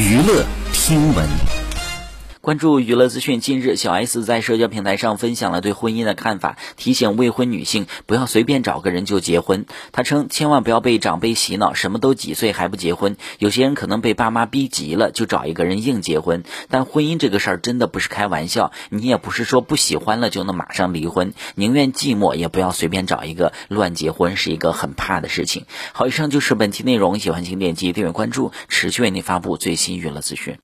娱乐听闻。关注娱乐资讯。近日，小 S 在社交平台上分享了对婚姻的看法，提醒未婚女性不要随便找个人就结婚。她称，千万不要被长辈洗脑，什么都几岁还不结婚。有些人可能被爸妈逼急了，就找一个人硬结婚。但婚姻这个事儿真的不是开玩笑，你也不是说不喜欢了就能马上离婚。宁愿寂寞，也不要随便找一个乱结婚，是一个很怕的事情。好，以上就是本期内容，喜欢请点击订阅关注，持续为您发布最新娱乐资讯。